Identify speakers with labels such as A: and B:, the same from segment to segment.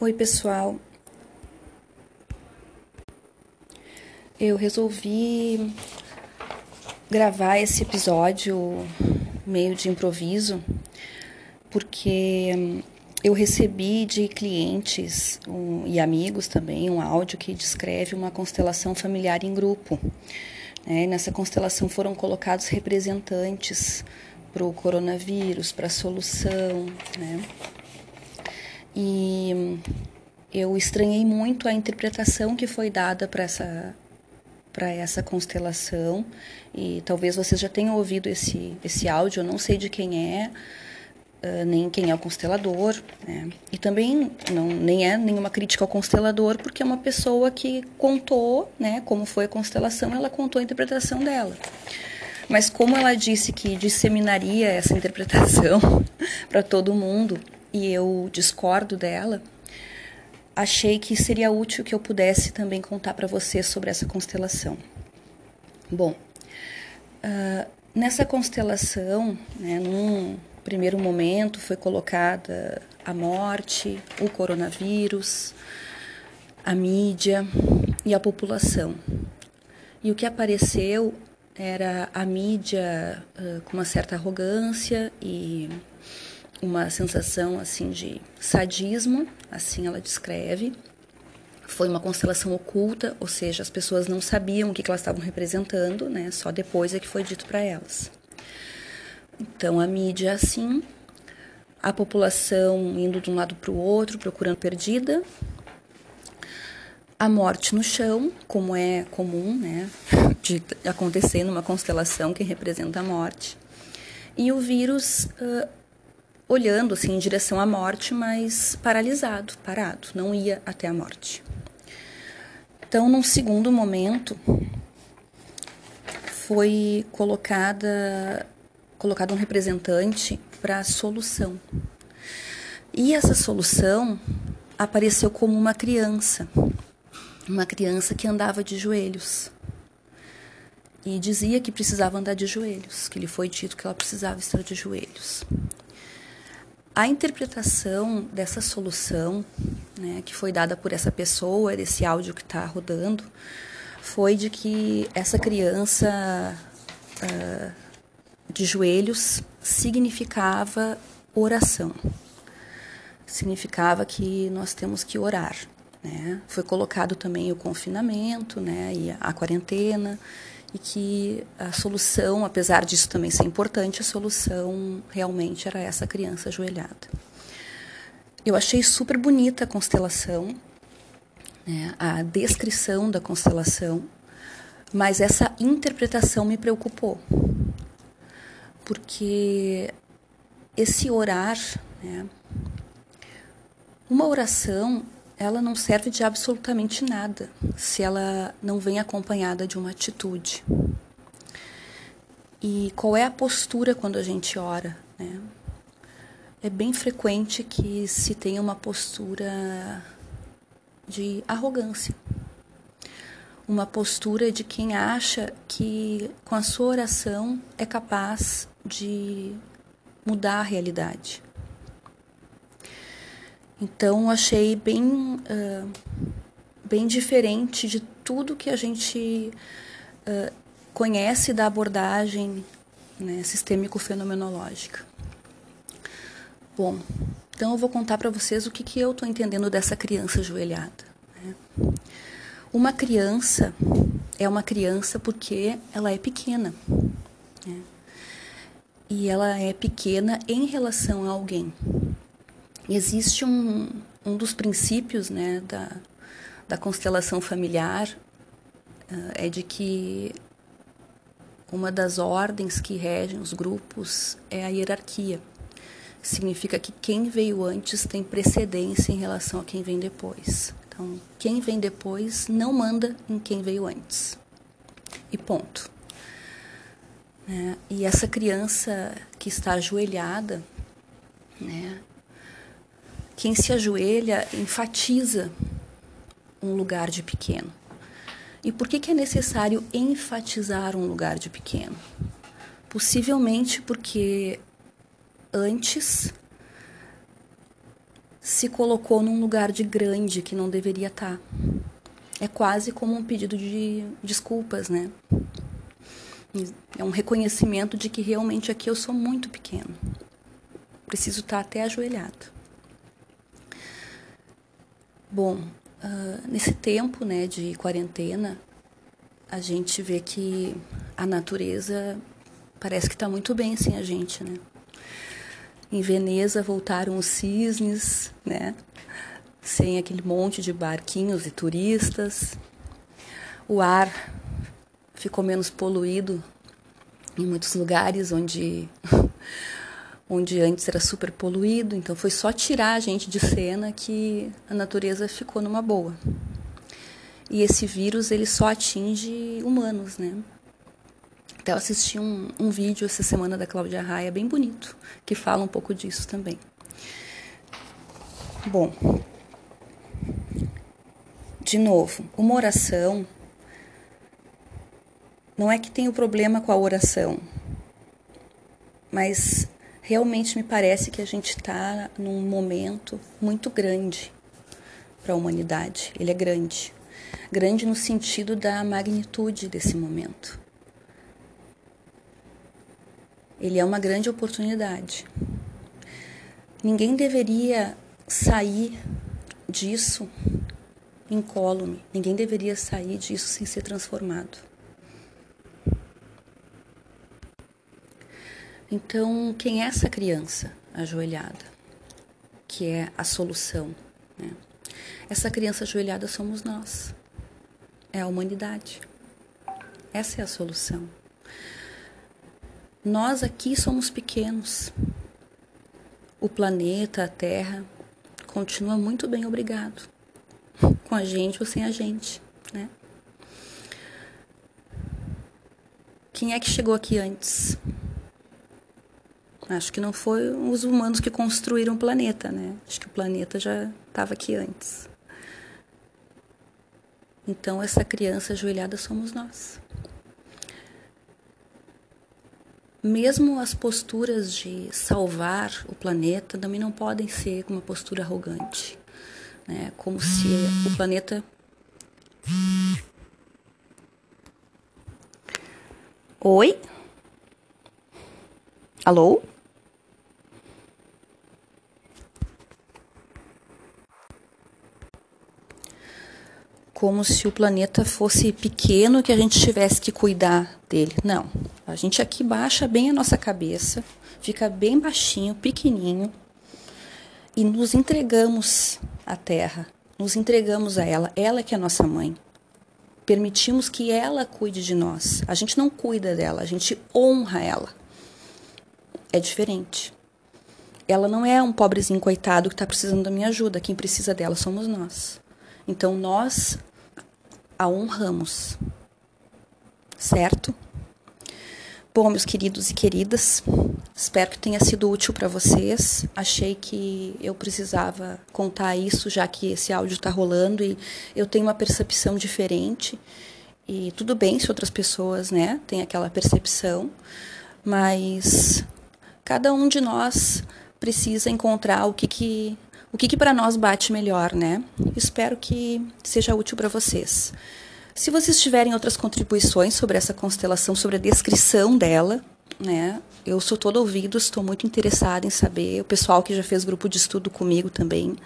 A: Oi, pessoal. Eu resolvi gravar esse episódio meio de improviso porque eu recebi de clientes um, e amigos também um áudio que descreve uma constelação familiar em grupo. Né? Nessa constelação foram colocados representantes para o coronavírus, para a solução, né? E eu estranhei muito a interpretação que foi dada para essa para essa constelação e talvez vocês já tenham ouvido esse esse áudio, eu não sei de quem é, uh, nem quem é o constelador, né? E também não nem é nenhuma crítica ao constelador, porque é uma pessoa que contou, né, como foi a constelação, ela contou a interpretação dela. Mas como ela disse que disseminaria essa interpretação para todo mundo, e eu discordo dela, achei que seria útil que eu pudesse também contar para vocês sobre essa constelação. Bom, uh, nessa constelação, né, num primeiro momento foi colocada a morte, o coronavírus, a mídia e a população. E o que apareceu era a mídia uh, com uma certa arrogância e uma sensação assim de sadismo, assim ela descreve. Foi uma constelação oculta, ou seja, as pessoas não sabiam o que, elas estavam representando, né? Só depois é que foi dito para elas. Então a mídia assim, a população indo de um lado para o outro, procurando perdida, a morte no chão, como é comum, né, de acontecer numa constelação que representa a morte, e o vírus uh, olhando assim em direção à morte, mas paralisado, parado, não ia até a morte. Então, num segundo momento, foi colocada colocado um representante para a solução. E essa solução apareceu como uma criança, uma criança que andava de joelhos. E dizia que precisava andar de joelhos, que lhe foi dito que ela precisava estar de joelhos. A interpretação dessa solução, né, que foi dada por essa pessoa, desse áudio que está rodando, foi de que essa criança uh, de joelhos significava oração. Significava que nós temos que orar. Né? Foi colocado também o confinamento né, e a quarentena e que a solução, apesar disso também ser importante, a solução realmente era essa criança ajoelhada. Eu achei super bonita a constelação, né, a descrição da constelação, mas essa interpretação me preocupou, porque esse orar, né, uma oração ela não serve de absolutamente nada se ela não vem acompanhada de uma atitude. E qual é a postura quando a gente ora? Né? É bem frequente que se tenha uma postura de arrogância. Uma postura de quem acha que com a sua oração é capaz de mudar a realidade. Então, achei bem, uh, bem diferente de tudo que a gente uh, conhece da abordagem né, sistêmico-fenomenológica. Bom, então eu vou contar para vocês o que, que eu estou entendendo dessa criança ajoelhada. Né? Uma criança é uma criança porque ela é pequena. Né? E ela é pequena em relação a alguém. Existe um, um dos princípios né, da, da constelação familiar uh, é de que uma das ordens que regem os grupos é a hierarquia. Significa que quem veio antes tem precedência em relação a quem vem depois. Então, quem vem depois não manda em quem veio antes. E ponto. É, e essa criança que está ajoelhada, né, quem se ajoelha enfatiza um lugar de pequeno. E por que, que é necessário enfatizar um lugar de pequeno? Possivelmente porque antes se colocou num lugar de grande que não deveria estar. É quase como um pedido de desculpas, né? É um reconhecimento de que realmente aqui eu sou muito pequeno. Preciso estar até ajoelhado. Bom, uh, nesse tempo né, de quarentena, a gente vê que a natureza parece que está muito bem sem a gente, né? Em Veneza voltaram os cisnes, né? Sem aquele monte de barquinhos e turistas. O ar ficou menos poluído em muitos lugares onde onde antes era super poluído, então foi só tirar a gente de cena que a natureza ficou numa boa. E esse vírus ele só atinge humanos, né? Até eu assisti um, um vídeo essa semana da Cláudia Raia, bem bonito, que fala um pouco disso também. Bom, de novo, uma oração não é que tem o problema com a oração, mas realmente me parece que a gente está num momento muito grande para a humanidade. Ele é grande. Grande no sentido da magnitude desse momento. Ele é uma grande oportunidade. Ninguém deveria sair disso incólume, ninguém deveria sair disso sem ser transformado. Então, quem é essa criança ajoelhada? Que é a solução. Né? Essa criança ajoelhada somos nós. É a humanidade. Essa é a solução. Nós aqui somos pequenos. O planeta, a Terra, continua muito bem, obrigado. Com a gente ou sem a gente, né? Quem é que chegou aqui antes? Acho que não foi os humanos que construíram o planeta, né? Acho que o planeta já estava aqui antes. Então, essa criança ajoelhada somos nós. mesmo as posturas de salvar o planeta também não podem ser uma postura arrogante, né? Como se o planeta Oi? Alô? Como se o planeta fosse pequeno que a gente tivesse que cuidar dele. Não. A gente aqui baixa bem a nossa cabeça, fica bem baixinho, pequenininho e nos entregamos à Terra, nos entregamos a ela, ela que é nossa mãe. Permitimos que ela cuide de nós. A gente não cuida dela, a gente honra ela. É diferente. Ela não é um pobrezinho coitado que está precisando da minha ajuda. Quem precisa dela somos nós. Então nós a honramos. Certo? Bom, meus queridos e queridas, espero que tenha sido útil para vocês. Achei que eu precisava contar isso, já que esse áudio está rolando e eu tenho uma percepção diferente. E tudo bem se outras pessoas, né, têm aquela percepção, mas cada um de nós precisa encontrar o que, que o que, que para nós bate melhor, né? Espero que seja útil para vocês. Se vocês tiverem outras contribuições sobre essa constelação, sobre a descrição dela, né? Eu sou todo ouvido, estou muito interessada em saber. O pessoal que já fez grupo de estudo comigo também,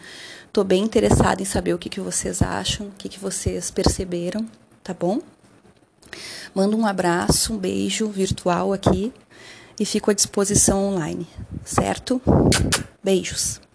A: estou bem interessada em saber o que, que vocês acham, o que, que vocês perceberam, tá bom? Mando um abraço, um beijo virtual aqui e fico à disposição online, certo? Beijos.